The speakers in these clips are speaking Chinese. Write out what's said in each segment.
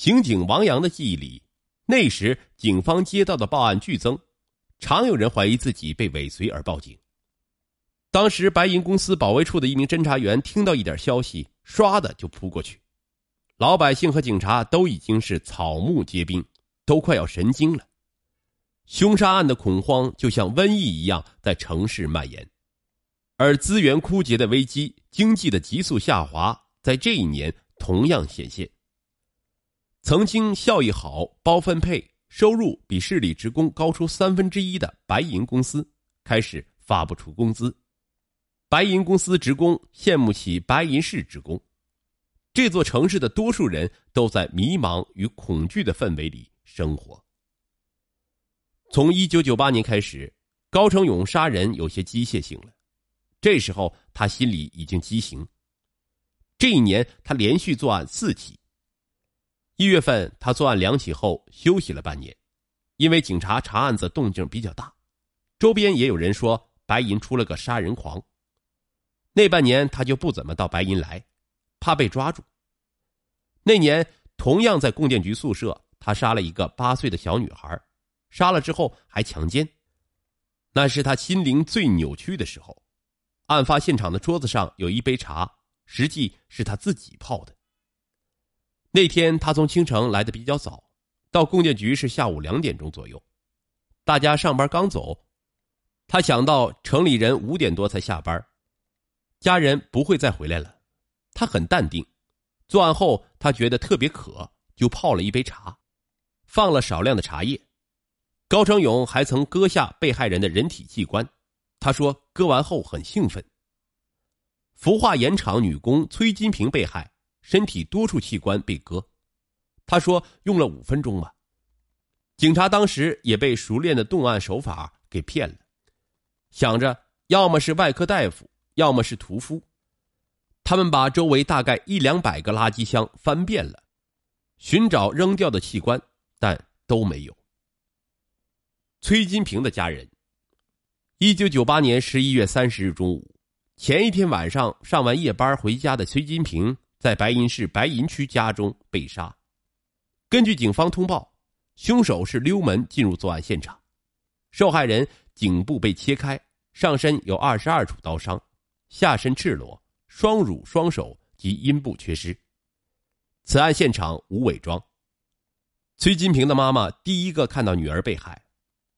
刑警王阳的记忆里，那时警方接到的报案剧增，常有人怀疑自己被尾随而报警。当时白银公司保卫处的一名侦查员听到一点消息，唰的就扑过去。老百姓和警察都已经是草木皆兵，都快要神经了。凶杀案的恐慌就像瘟疫一样在城市蔓延，而资源枯竭的危机、经济的急速下滑，在这一年同样显现。曾经效益好、包分配、收入比市里职工高出三分之一的白银公司，开始发不出工资。白银公司职工羡慕起白银市职工，这座城市的多数人都在迷茫与恐惧的氛围里生活。从一九九八年开始，高成勇杀人有些机械性了，这时候他心里已经畸形。这一年，他连续作案四起。一月份，他作案两起后休息了半年，因为警察查案子动静比较大，周边也有人说白银出了个杀人狂。那半年他就不怎么到白银来，怕被抓住。那年同样在供电局宿舍，他杀了一个八岁的小女孩，杀了之后还强奸。那是他心灵最扭曲的时候。案发现场的桌子上有一杯茶，实际是他自己泡的。那天他从青城来的比较早，到供电局是下午两点钟左右，大家上班刚走，他想到城里人五点多才下班。家人不会再回来了，他很淡定。作案后，他觉得特别渴，就泡了一杯茶，放了少量的茶叶。高成勇还曾割下被害人的人体器官，他说割完后很兴奋。氟化盐厂女工崔金平被害，身体多处器官被割，他说用了五分钟吧。警察当时也被熟练的动案手法给骗了，想着要么是外科大夫。要么是屠夫，他们把周围大概一两百个垃圾箱翻遍了，寻找扔掉的器官，但都没有。崔金平的家人，一九九八年十一月三十日中午，前一天晚上上完夜班回家的崔金平，在白银市白银区家中被杀。根据警方通报，凶手是溜门进入作案现场，受害人颈部被切开，上身有二十二处刀伤。下身赤裸，双乳、双手及阴部缺失。此案现场无伪装。崔金平的妈妈第一个看到女儿被害，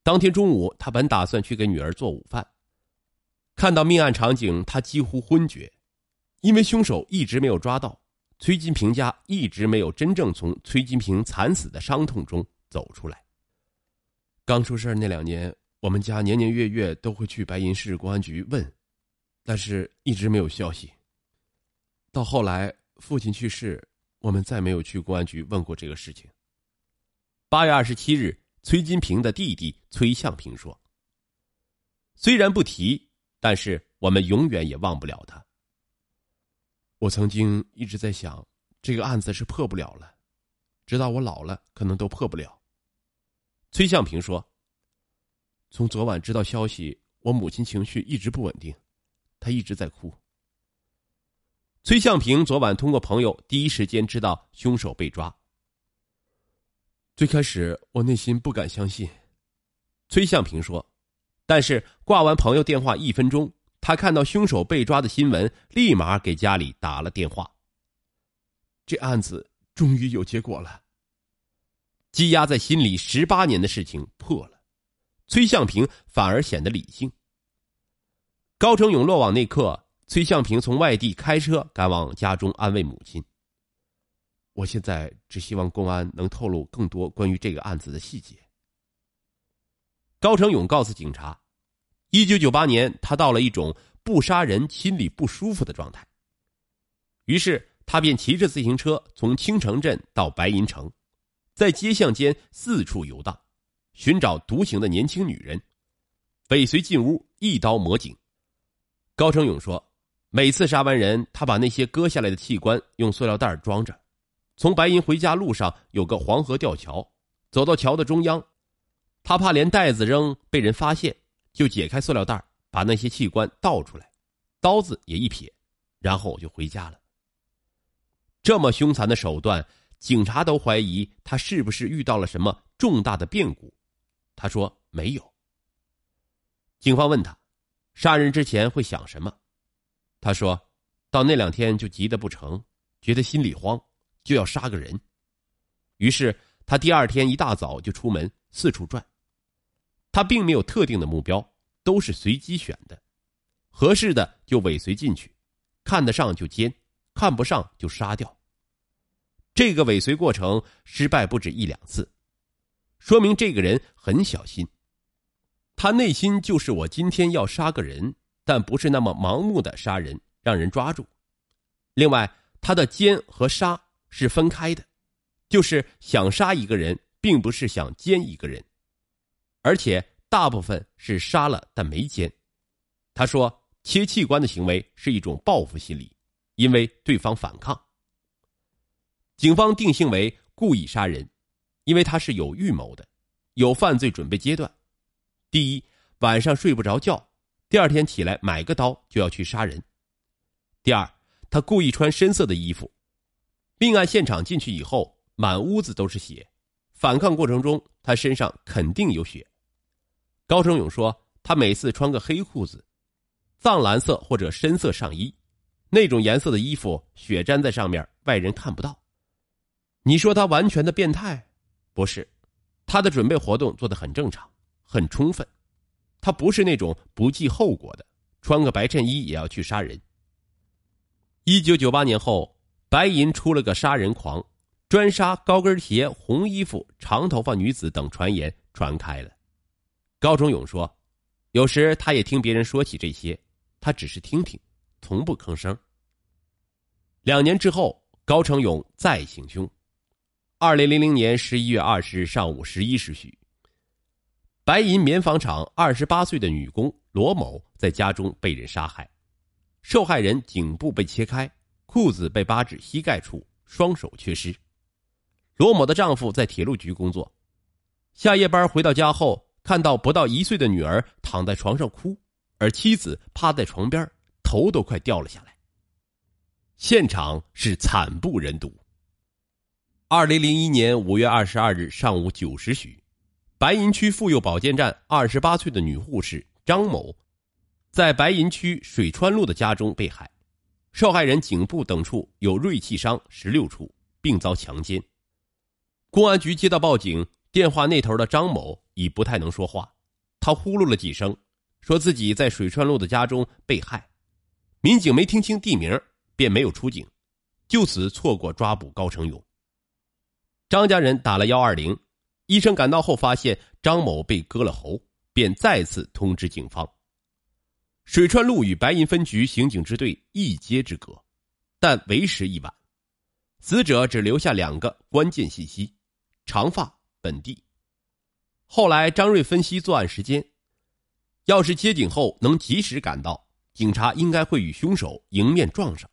当天中午，她本打算去给女儿做午饭，看到命案场景，她几乎昏厥，因为凶手一直没有抓到，崔金平家一直没有真正从崔金平惨死的伤痛中走出来。刚出事那两年，我们家年年月月都会去白银市公安局问。但是一直没有消息。到后来父亲去世，我们再没有去公安局问过这个事情。八月二十七日，崔金平的弟弟崔向平说：“虽然不提，但是我们永远也忘不了他。我曾经一直在想，这个案子是破不了了，直到我老了，可能都破不了。”崔向平说：“从昨晚知道消息，我母亲情绪一直不稳定。”她一直在哭。崔向平昨晚通过朋友第一时间知道凶手被抓。最开始我内心不敢相信，崔向平说，但是挂完朋友电话一分钟，他看到凶手被抓的新闻，立马给家里打了电话。这案子终于有结果了。积压在心里十八年的事情破了，崔向平反而显得理性。高成勇落网那刻，崔向平从外地开车赶往家中安慰母亲。我现在只希望公安能透露更多关于这个案子的细节。高成勇告诉警察，一九九八年他到了一种不杀人心里不舒服的状态，于是他便骑着自行车从青城镇到白银城，在街巷间四处游荡，寻找独行的年轻女人，尾随进屋，一刀抹颈。高成勇说：“每次杀完人，他把那些割下来的器官用塑料袋装着，从白银回家路上有个黄河吊桥，走到桥的中央，他怕连袋子扔被人发现，就解开塑料袋，把那些器官倒出来，刀子也一撇，然后我就回家了。这么凶残的手段，警察都怀疑他是不是遇到了什么重大的变故。他说没有。警方问他，杀人之前会想什么？他说，到那两天就急得不成，觉得心里慌，就要杀个人。于是他第二天一大早就出门四处转。他并没有特定的目标，都是随机选的，合适的就尾随进去，看得上就奸，看不上就杀掉。这个尾随过程失败不止一两次，说明这个人很小心。他内心就是我今天要杀个人，但不是那么盲目的杀人，让人抓住。另外，他的奸和杀是分开的，就是想杀一个人，并不是想奸一个人，而且大部分是杀了但没奸。他说，切器官的行为是一种报复心理，因为对方反抗。警方定性为故意杀人，因为他是有预谋的，有犯罪准备阶段。第一，晚上睡不着觉，第二天起来买个刀就要去杀人。第二，他故意穿深色的衣服。命案现场进去以后，满屋子都是血，反抗过程中他身上肯定有血。高成勇说，他每次穿个黑裤子，藏蓝色或者深色上衣，那种颜色的衣服，血粘在上面，外人看不到。你说他完全的变态，不是，他的准备活动做得很正常，很充分，他不是那种不计后果的，穿个白衬衣也要去杀人。一九九八年后，白银出了个杀人狂，专杀高跟鞋、红衣服、长头发女子等传言传开了。高忠勇说，有时他也听别人说起这些，他只是听听，从不吭声。两年之后，高成勇再行凶。二零零零年十一月二十日上午十一时许，白银棉纺厂二十八岁的女工罗某在家中被人杀害，受害人颈部被切开，裤子被扒至膝盖处，双手缺失。罗某的丈夫在铁路局工作，下夜班回到家后，看到不到一岁的女儿躺在床上哭，而妻子趴在床边，头都快掉了下来。现场是惨不忍睹。二零零一年五月二十二日上午九时许，白银区妇幼保健站二十八岁的女护士张某，在白银区水川路的家中被害，受害人颈部等处有锐器伤十六处，并遭强奸。公安局接到报警，电话那头的张某已不太能说话，他呼噜了几声，说自己在水川路的家中被害。民警没听清地名，便没有出警，就此错过抓捕高成勇。张家人打了幺二零，医生赶到后发现张某被割了喉，便再次通知警方。水川路与白银分局刑警支队一街之隔，但为时已晚。死者只留下两个关键信息：长发、本地。后来张瑞分析作案时间，要是接警后能及时赶到，警察应该会与凶手迎面撞上，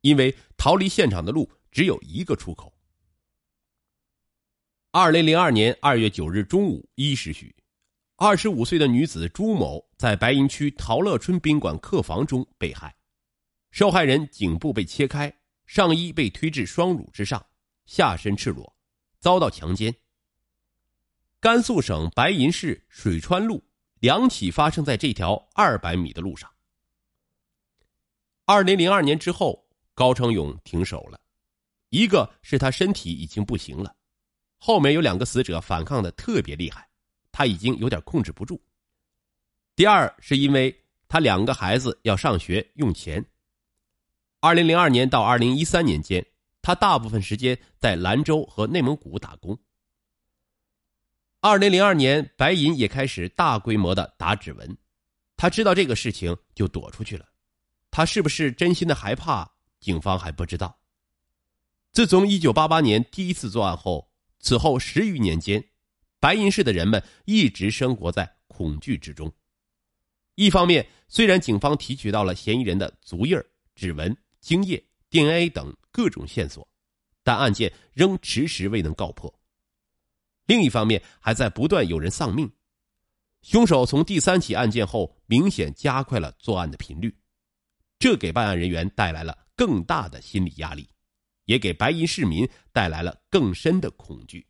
因为逃离现场的路只有一个出口。二零零二年二月九日中午一时许，二十五岁的女子朱某在白银区陶乐春宾馆客房中被害，受害人颈部被切开，上衣被推至双乳之上，下身赤裸，遭到强奸。甘肃省白银市水川路两起发生在这条二百米的路上。二零零二年之后，高成勇停手了，一个是他身体已经不行了。后面有两个死者反抗的特别厉害，他已经有点控制不住。第二是因为他两个孩子要上学用钱。二零零二年到二零一三年间，他大部分时间在兰州和内蒙古打工。二零零二年，白银也开始大规模的打指纹，他知道这个事情就躲出去了。他是不是真心的害怕？警方还不知道。自从一九八八年第一次作案后。此后十余年间，白银市的人们一直生活在恐惧之中。一方面，虽然警方提取到了嫌疑人的足印、指纹、精液、DNA 等各种线索，但案件仍迟迟未能告破；另一方面，还在不断有人丧命。凶手从第三起案件后明显加快了作案的频率，这给办案人员带来了更大的心理压力，也给白银市民带来了更深的恐惧。